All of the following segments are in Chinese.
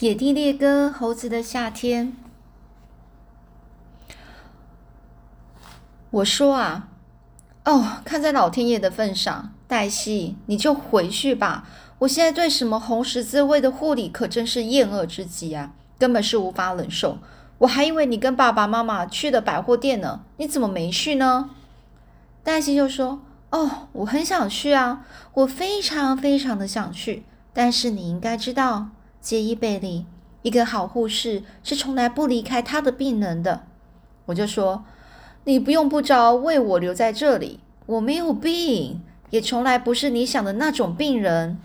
野地猎歌，猴子的夏天。我说啊，哦，看在老天爷的份上，黛西，你就回去吧。我现在对什么红十字会的护理可真是厌恶之极啊，根本是无法忍受。我还以为你跟爸爸妈妈去的百货店呢，你怎么没去呢？黛西就说：“哦，我很想去啊，我非常非常的想去。但是你应该知道，杰伊贝利，一个好护士是从来不离开他的病人的。”我就说：“你不用不着为我留在这里，我没有病，也从来不是你想的那种病人。”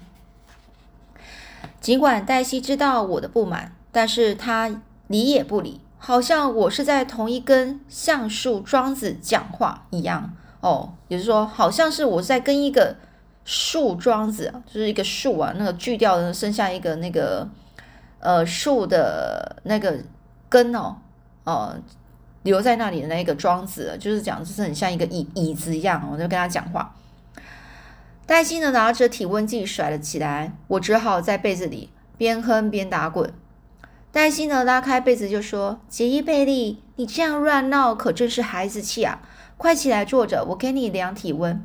尽管黛西知道我的不满，但是她理也不理，好像我是在同一根橡树桩子讲话一样。哦，也就是说，好像是我在跟一个树桩子，就是一个树啊，那个锯掉的，剩下一个那个呃树的那个根哦，呃留在那里的那个桩子，就是讲就是很像一个椅椅子一样，我就跟他讲话。黛西呢拿着体温计甩了起来，我只好在被子里边哼边打滚。黛西呢拉开被子就说：“杰伊贝利，你这样乱闹可真是孩子气啊！”快起来坐着，我给你量体温。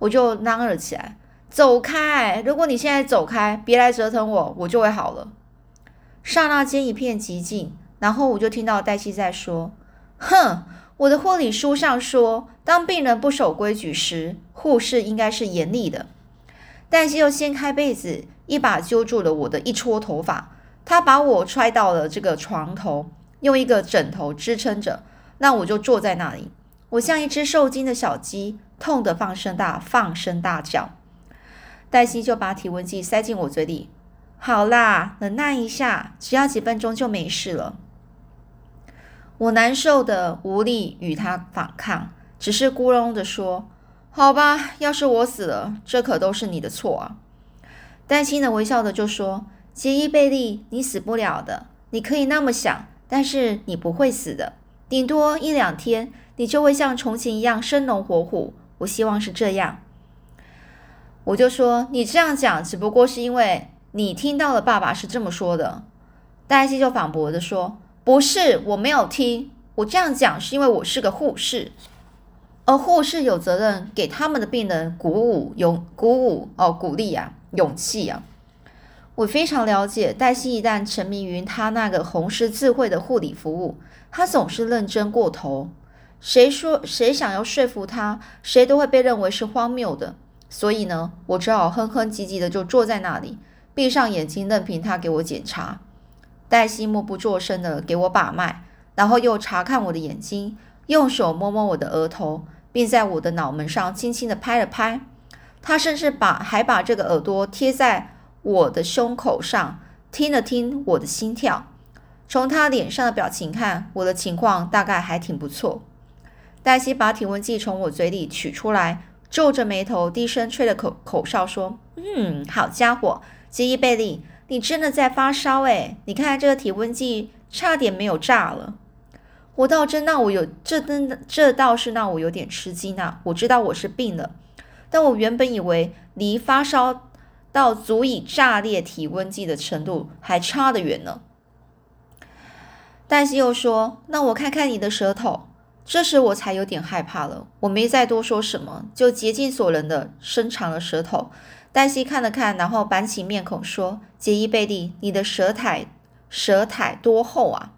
我就嚷了起来：“走开！如果你现在走开，别来折腾我，我就会好了。”刹那间一片寂静，然后我就听到黛西在说：“哼，我的护理书上说，当病人不守规矩时，护士应该是严厉的。”黛西又掀开被子，一把揪住了我的一撮头发，她把我踹到了这个床头，用一个枕头支撑着，那我就坐在那里。我像一只受惊的小鸡，痛得放声大放声大叫。黛西就把体温计塞进我嘴里。好啦，忍耐一下，只要几分钟就没事了。我难受的无力与他反抗，只是咕哝的说：“好吧，要是我死了，这可都是你的错啊。”黛西呢，微笑的就说：“杰伊贝利，你死不了的，你可以那么想，但是你不会死的，顶多一两天。”你就会像从前一样生龙活虎。我希望是这样。我就说你这样讲，只不过是因为你听到了爸爸是这么说的。黛西就反驳的说：“不是，我没有听。我这样讲是因为我是个护士，而护士有责任给他们的病人鼓舞、勇鼓舞哦，鼓励啊，勇气啊。我非常了解黛西，一旦沉迷于他那个红十字会的护理服务，他总是认真过头。”谁说谁想要说服他，谁都会被认为是荒谬的。所以呢，我只好哼哼唧唧的就坐在那里，闭上眼睛，任凭他给我检查。黛西默不作声的给我把脉，然后又查看我的眼睛，用手摸摸我的额头，并在我的脑门上轻轻的拍了拍。他甚至把还把这个耳朵贴在我的胸口上，听了听我的心跳。从他脸上的表情看，我的情况大概还挺不错。黛西把体温计从我嘴里取出来，皱着眉头，低声吹了口口哨，说：“嗯，好家伙，杰伊贝利，你真的在发烧诶，你看这个体温计差点没有炸了。我倒真让我有这真的这倒是让我有点吃惊啊！我知道我是病了，但我原本以为离发烧到足以炸裂体温计的程度还差得远呢。”黛西又说：“那我看看你的舌头。”这时我才有点害怕了，我没再多说什么，就竭尽所能的伸长了舌头。黛西看了看，然后板起面孔说：“杰伊贝利，你的舌苔舌苔多厚啊？”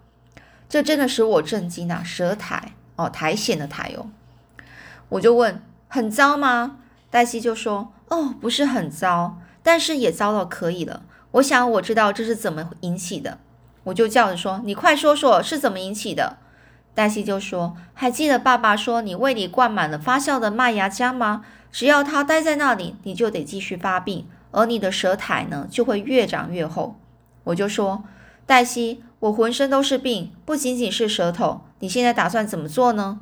这真的使我震惊啊！舌苔哦，苔藓的苔哦。我就问：“很糟吗？”黛西就说：“哦，不是很糟，但是也糟到可以了。我想我知道这是怎么引起的。”我就叫着说：“你快说说是怎么引起的？”黛西就说：“还记得爸爸说你胃里灌满了发酵的麦芽浆吗？只要它待在那里，你就得继续发病，而你的舌苔呢就会越长越厚。”我就说：“黛西，我浑身都是病，不仅仅是舌头。你现在打算怎么做呢？”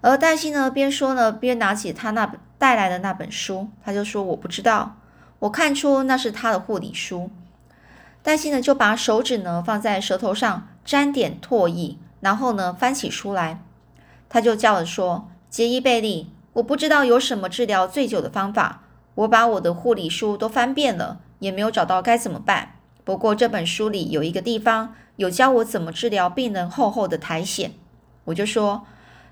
而黛西呢边说呢边拿起他那带来的那本书，他就说：“我不知道。”我看出那是他的护理书。黛西呢就把手指呢放在舌头上沾点唾液。然后呢，翻起书来，他就叫着说：“杰伊贝利，我不知道有什么治疗醉酒的方法。我把我的护理书都翻遍了，也没有找到该怎么办。不过这本书里有一个地方有教我怎么治疗病人厚厚的苔藓。我就说，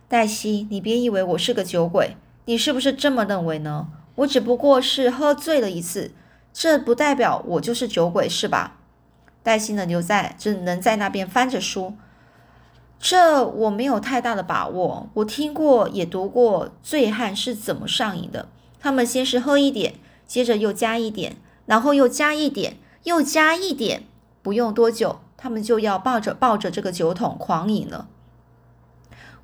黛西，你别以为我是个酒鬼，你是不是这么认为呢？我只不过是喝醉了一次，这不代表我就是酒鬼，是吧？黛西呢，留在只能在那边翻着书。这我没有太大的把握。我听过也读过醉汉是怎么上瘾的。他们先是喝一点，接着又加一点，然后又加一点，又加一点。不用多久，他们就要抱着抱着这个酒桶狂饮了。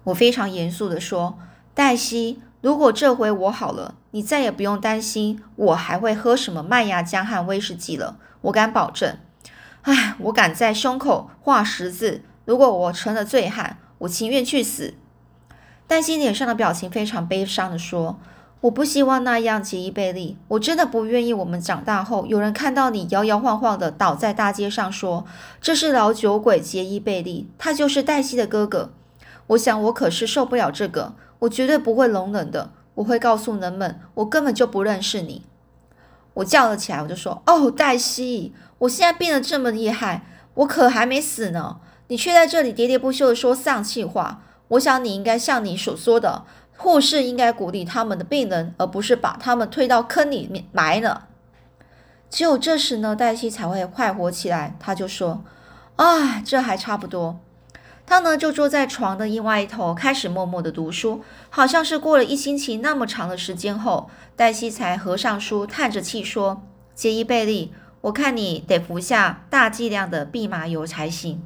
我非常严肃地说：“黛西，如果这回我好了，你再也不用担心我还会喝什么麦芽浆和威士忌了。我敢保证。唉，我敢在胸口画十字。如果我成了醉汉，我情愿去死。”黛西脸上的表情非常悲伤地说：“我不希望那样，杰伊贝利。我真的不愿意，我们长大后有人看到你摇摇晃晃的倒在大街上，说这是老酒鬼杰伊贝利，他就是黛西的哥哥。”我想，我可是受不了这个，我绝对不会容忍的。我会告诉人们，我根本就不认识你。我叫了起来，我就说：“哦，黛西，我现在病得这么厉害，我可还没死呢，你却在这里喋喋不休的说丧气话。我想你应该像你所说的，护士应该鼓励他们的病人，而不是把他们推到坑里面埋了。”只有这时呢，黛西才会快活起来。他就说：“啊，这还差不多。”他呢，就坐在床的另外一头，开始默默的读书。好像是过了一星期那么长的时间后，黛西才合上书，叹着气说：“杰伊贝利，我看你得服下大剂量的蓖麻油才行。”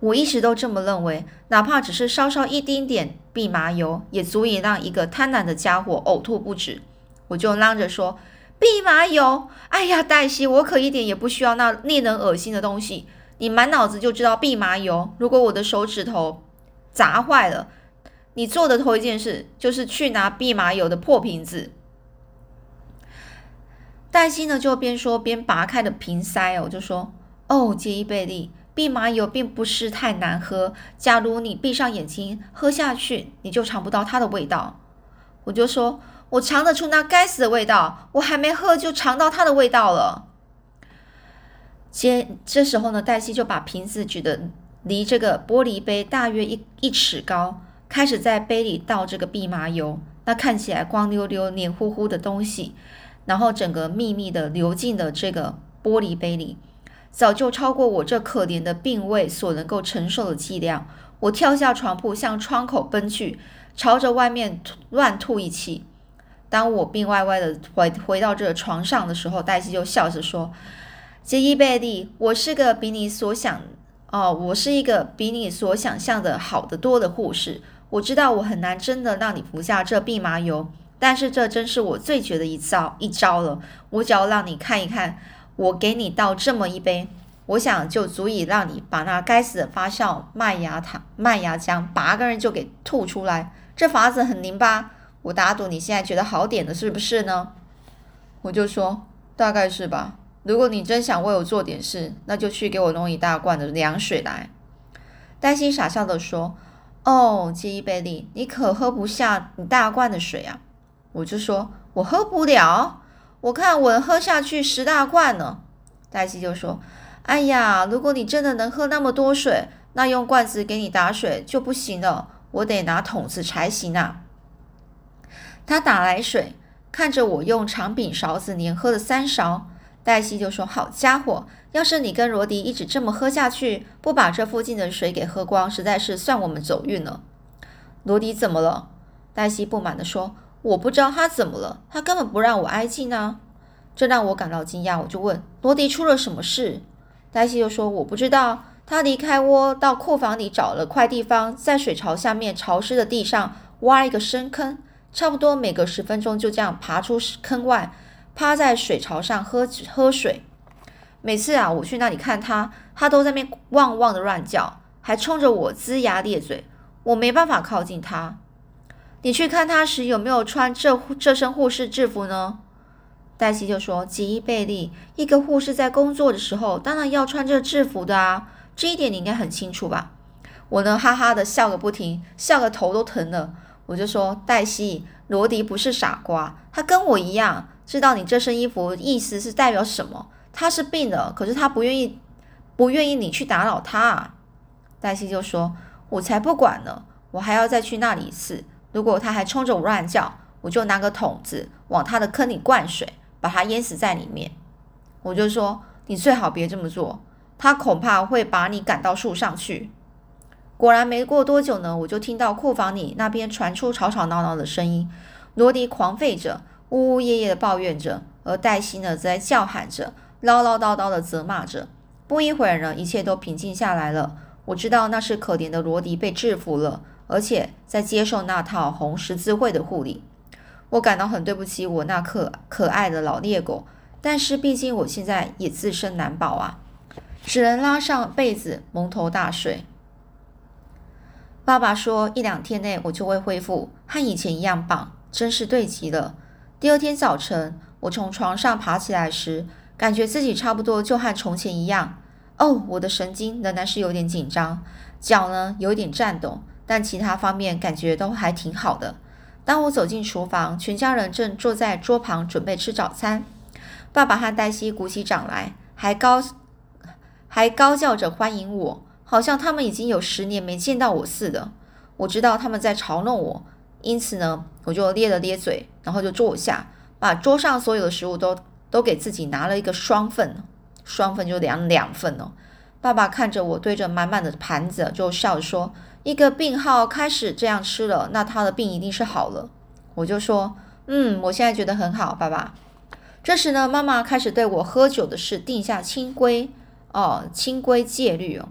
我一直都这么认为，哪怕只是稍稍一丁点蓖麻油，也足以让一个贪婪的家伙呕吐不止。我就嚷着说：“蓖麻油！哎呀，黛西，我可一点也不需要那令人恶心的东西。”你满脑子就知道蓖麻油。如果我的手指头砸坏了，你做的头一件事就是去拿蓖麻油的破瓶子。黛西呢就边说边拔开了瓶塞哦，就说：“哦，杰伊贝利，蓖麻油并不是太难喝。假如你闭上眼睛喝下去，你就尝不到它的味道。”我就说：“我尝得出那该死的味道，我还没喝就尝到它的味道了。”接这时候呢，黛西就把瓶子举得离这个玻璃杯大约一一尺高，开始在杯里倒这个蓖麻油。那看起来光溜溜、黏糊糊的东西，然后整个秘密的流进了这个玻璃杯里，早就超过我这可怜的病位所能够承受的剂量。我跳下床铺，向窗口奔去，朝着外面乱吐一气。当我病歪歪的回回到这床上的时候，黛西就笑着说。杰伊贝利，我是个比你所想哦，我是一个比你所想象的好得多的护士。我知道我很难真的让你服下这蓖麻油，但是这真是我最绝的一招一招了。我只要让你看一看，我给你倒这么一杯，我想就足以让你把那该死的发酵麦芽糖、麦芽浆拔个人就给吐出来。这法子很灵吧？我打赌你现在觉得好点了，是不是呢？我就说，大概是吧。如果你真想为我做点事，那就去给我弄一大罐的凉水来。”黛西傻笑的说，“哦，杰伊贝利，你可喝不下你大罐的水啊！”我就说：“我喝不了，我看我喝下去十大罐呢。”黛西就说：“哎呀，如果你真的能喝那么多水，那用罐子给你打水就不行了，我得拿桶子才行啊。”他打来水，看着我用长柄勺子连喝了三勺。黛西就说：“好家伙，要是你跟罗迪一直这么喝下去，不把这附近的水给喝光，实在是算我们走运了。”罗迪怎么了？黛西不满地说：“我不知道他怎么了，他根本不让我挨近啊！”这让我感到惊讶，我就问罗迪出了什么事。黛西就说：“我不知道，他离开窝到库房里找了块地方，在水槽下面潮湿的地上挖一个深坑，差不多每隔十分钟就这样爬出坑外。”趴在水槽上喝喝水，每次啊，我去那里看他，他都在那边汪汪的乱叫，还冲着我龇牙咧嘴，我没办法靠近他。你去看他时有没有穿这这身护士制服呢？黛西就说：“吉伊贝利，一个护士在工作的时候，当然要穿这制服的啊，这一点你应该很清楚吧？”我呢，哈哈的笑个不停，笑个头都疼了。我就说：“黛西，罗迪不是傻瓜，他跟我一样。”知道你这身衣服意思是代表什么？他是病了，可是他不愿意，不愿意你去打扰他啊。黛西就说：“我才不管呢，我还要再去那里一次。如果他还冲着我乱叫，我就拿个桶子往他的坑里灌水，把他淹死在里面。”我就说：“你最好别这么做，他恐怕会把你赶到树上去。”果然没过多久呢，我就听到库房里那边传出吵吵闹闹的声音，罗迪狂吠着，呜呜咽咽的抱怨着，而黛西呢则在叫喊着，唠唠叨叨的责骂着。不一会儿呢，一切都平静下来了。我知道那是可怜的罗迪被制服了，而且在接受那套红十字会的护理。我感到很对不起我那可可爱的老猎狗，但是毕竟我现在也自身难保啊，只能拉上被子蒙头大睡。爸爸说：“一两天内我就会恢复，和以前一样棒，真是对极了。”第二天早晨，我从床上爬起来时，感觉自己差不多就和从前一样。哦，我的神经仍然是有点紧张，脚呢有点颤抖，但其他方面感觉都还挺好的。当我走进厨房，全家人正坐在桌旁准备吃早餐。爸爸和黛西鼓起掌来，还高还高叫着欢迎我。好像他们已经有十年没见到我似的。我知道他们在嘲弄我，因此呢，我就咧了咧嘴，然后就坐下，把桌上所有的食物都都给自己拿了一个双份，双份就两两份哦。爸爸看着我堆着满满的盘子，就笑着说：“一个病号开始这样吃了，那他的病一定是好了。”我就说：“嗯，我现在觉得很好，爸爸。”这时呢，妈妈开始对我喝酒的事定下清规哦，清规戒律哦。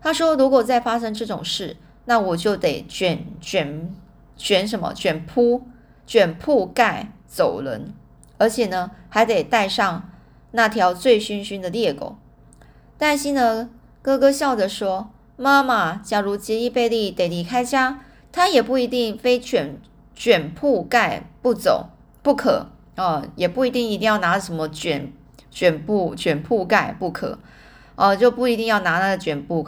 他说：“如果再发生这种事，那我就得卷卷卷什么卷铺卷铺盖走人，而且呢，还得带上那条醉醺醺的猎狗。”黛西呢，咯咯笑着说：“妈妈，假如杰伊贝利得离开家，他也不一定非卷卷铺盖不走不可哦，也不一定一定要拿什么卷卷布卷铺盖不可哦，就不一定要拿那个卷布。”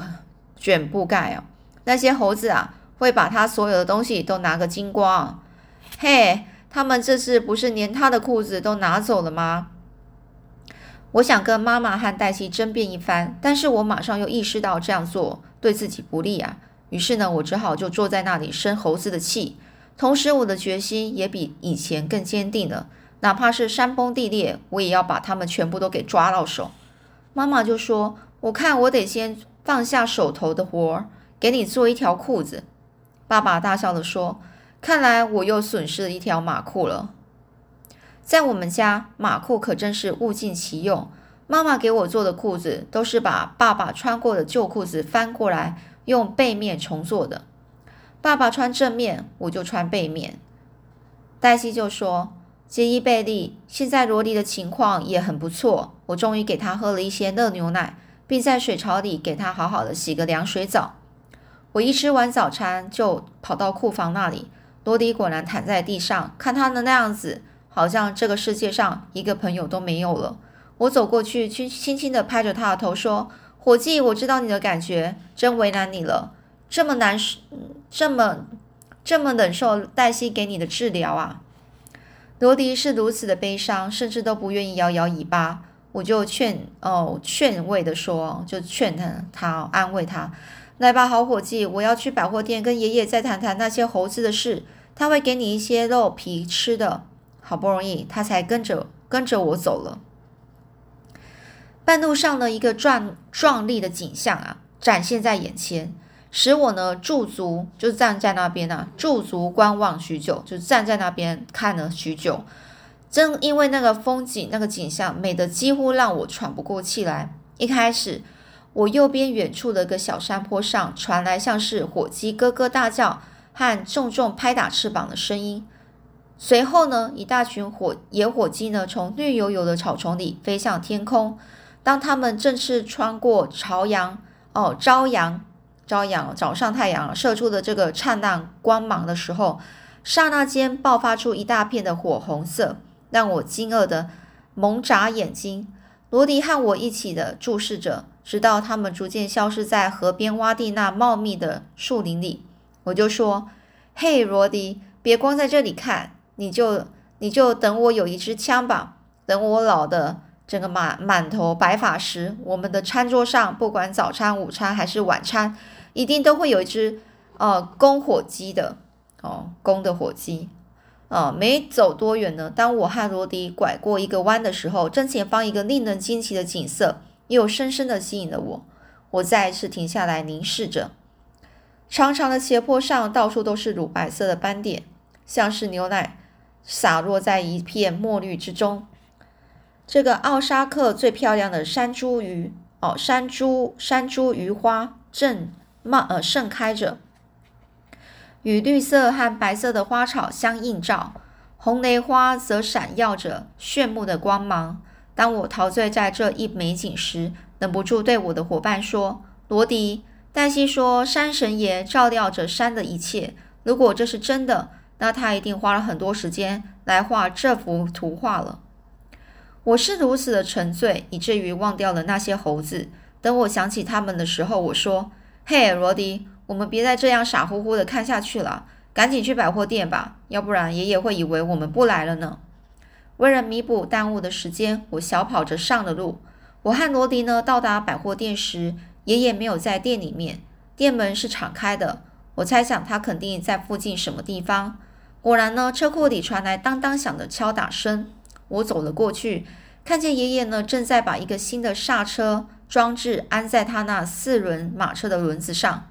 卷布盖哦，那些猴子啊，会把他所有的东西都拿个精光。嘿，他们这次不是连他的裤子都拿走了吗？我想跟妈妈和黛西争辩一番，但是我马上又意识到这样做对自己不利啊。于是呢，我只好就坐在那里生猴子的气，同时我的决心也比以前更坚定了。哪怕是山崩地裂，我也要把他们全部都给抓到手。妈妈就说：“我看我得先。”放下手头的活儿，给你做一条裤子。爸爸大笑地说：“看来我又损失了一条马裤了。”在我们家，马裤可真是物尽其用。妈妈给我做的裤子，都是把爸爸穿过的旧裤子翻过来，用背面重做的。爸爸穿正面，我就穿背面。黛西就说：“杰伊贝利，现在罗迪的情况也很不错。我终于给他喝了一些热牛奶。”并在水槽里给他好好的洗个凉水澡。我一吃完早餐就跑到库房那里，罗迪果然躺在地上，看他的那样子，好像这个世界上一个朋友都没有了。我走过去，轻轻轻的拍着他的头说：“伙计，我知道你的感觉，真为难你了。这么难，这么这么忍受黛西给你的治疗啊。”罗迪是如此的悲伤，甚至都不愿意摇摇尾巴。我就劝哦，劝慰的说，就劝他，他安慰他，来吧，好伙计，我要去百货店跟爷爷再谈谈那些猴子的事，他会给你一些肉皮吃的。好不容易，他才跟着跟着我走了。半路上的一个壮壮丽的景象啊，展现在眼前，使我呢驻足，就站在那边啊，驻足观望许久，就站在那边看了许久。正因为那个风景、那个景象美得几乎让我喘不过气来。一开始，我右边远处的一个小山坡上传来像是火鸡咯咯大叫和重重拍打翅膀的声音。随后呢，一大群火野火鸡呢从绿油油的草丛里飞向天空。当它们正式穿过朝阳哦朝阳朝阳早上太阳射出的这个灿烂光芒的时候，刹那间爆发出一大片的火红色。让我惊愕的猛眨眼睛，罗迪和我一起的注视着，直到他们逐渐消失在河边洼地那茂密的树林里。我就说：“嘿，罗迪，别光在这里看，你就你就等我有一支枪吧。等我老的整个满满头白发时，我们的餐桌上，不管早餐、午餐还是晚餐，一定都会有一只呃公火鸡的哦，公的火鸡。呃，没走多远呢，当我和罗迪拐过一个弯的时候，正前方一个令人惊奇的景色又深深的吸引了我。我再一次停下来凝视着，长长的斜坡上到处都是乳白色的斑点，像是牛奶洒落在一片墨绿之中。这个奥沙克最漂亮的山茱萸哦，山茱山茱萸花正冒呃盛开着，与绿色和白色的花草相映照，红雷花则闪耀着炫目的光芒。当我陶醉在这一美景时，忍不住对我的伙伴说：“罗迪，黛西说山神爷照料着山的一切。如果这是真的，那他一定花了很多时间来画这幅图画了。”我是如此的沉醉，以至于忘掉了那些猴子。等我想起他们的时候，我说：“嘿，罗迪，我们别再这样傻乎乎的看下去了，赶紧去百货店吧，要不然爷爷会以为我们不来了呢。”为了弥补耽误的时间，我小跑着上了路。我和罗迪呢到达百货店时，爷爷没有在店里面，店门是敞开的。我猜想他肯定在附近什么地方。果然呢，车库里传来当当响的敲打声。我走了过去，看见爷爷呢正在把一个新的刹车装置安在他那四轮马车的轮子上。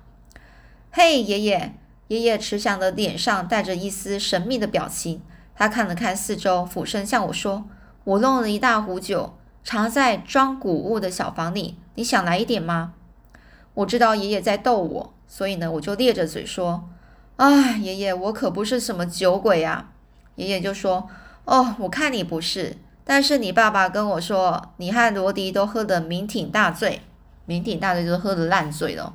嘿，爷爷！爷爷慈祥的脸上带着一丝神秘的表情。他看了看四周，俯身向我说：“我弄了一大壶酒，藏在装谷物的小房里。你想来一点吗？”我知道爷爷在逗我，所以呢，我就咧着嘴说：“哎，爷爷，我可不是什么酒鬼呀。”爷爷就说。哦，我看你不是，但是你爸爸跟我说，你和罗迪都喝得酩酊大醉，酩酊大醉就是喝得烂醉了。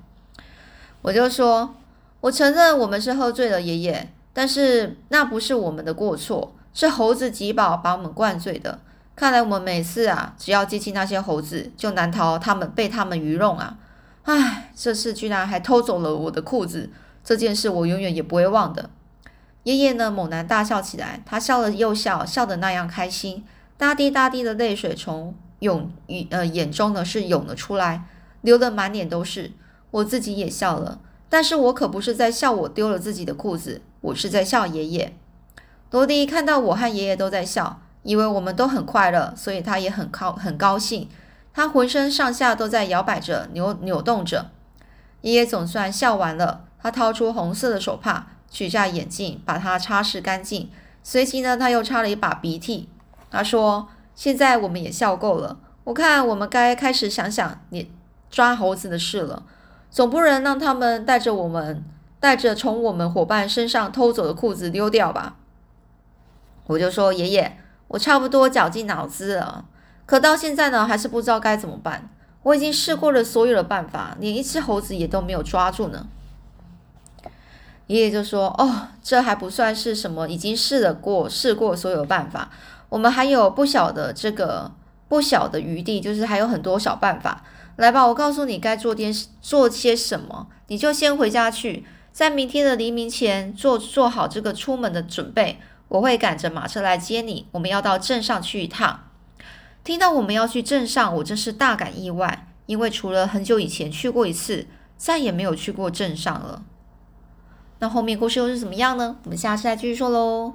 我就说，我承认我们是喝醉了，爷爷，但是那不是我们的过错，是猴子吉宝把我们灌醉的。看来我们每次啊，只要接近那些猴子，就难逃他们被他们愚弄啊。唉，这次居然还偷走了我的裤子，这件事我永远也不会忘的。爷爷呢，猛然大笑起来。他笑了又笑，笑得那样开心，大滴大滴的泪水从涌呃眼中呢是涌了出来，流得满脸都是。我自己也笑了，但是我可不是在笑我丢了自己的裤子，我是在笑爷爷。罗迪看到我和爷爷都在笑，以为我们都很快乐，所以他也很高很高兴。他浑身上下都在摇摆着，扭扭动着。爷爷总算笑完了，他掏出红色的手帕。取下眼镜，把它擦拭干净。随即呢，他又擦了一把鼻涕。他说：“现在我们也笑够了，我看我们该开始想想你抓猴子的事了。总不能让他们带着我们带着从我们伙伴身上偷走的裤子溜掉吧？”我就说：“爷爷，我差不多绞尽脑汁了，可到现在呢，还是不知道该怎么办。我已经试过了所有的办法，连一只猴子也都没有抓住呢。”爷爷就说：“哦，这还不算是什么，已经试了过，试过所有办法。我们还有不小的这个不小的余地，就是还有很多小办法。来吧，我告诉你该做点做些什么。你就先回家去，在明天的黎明前做做好这个出门的准备。我会赶着马车来接你。我们要到镇上去一趟。听到我们要去镇上，我真是大感意外，因为除了很久以前去过一次，再也没有去过镇上了。”那后面故事又是怎么样呢？我们下次再继续说喽。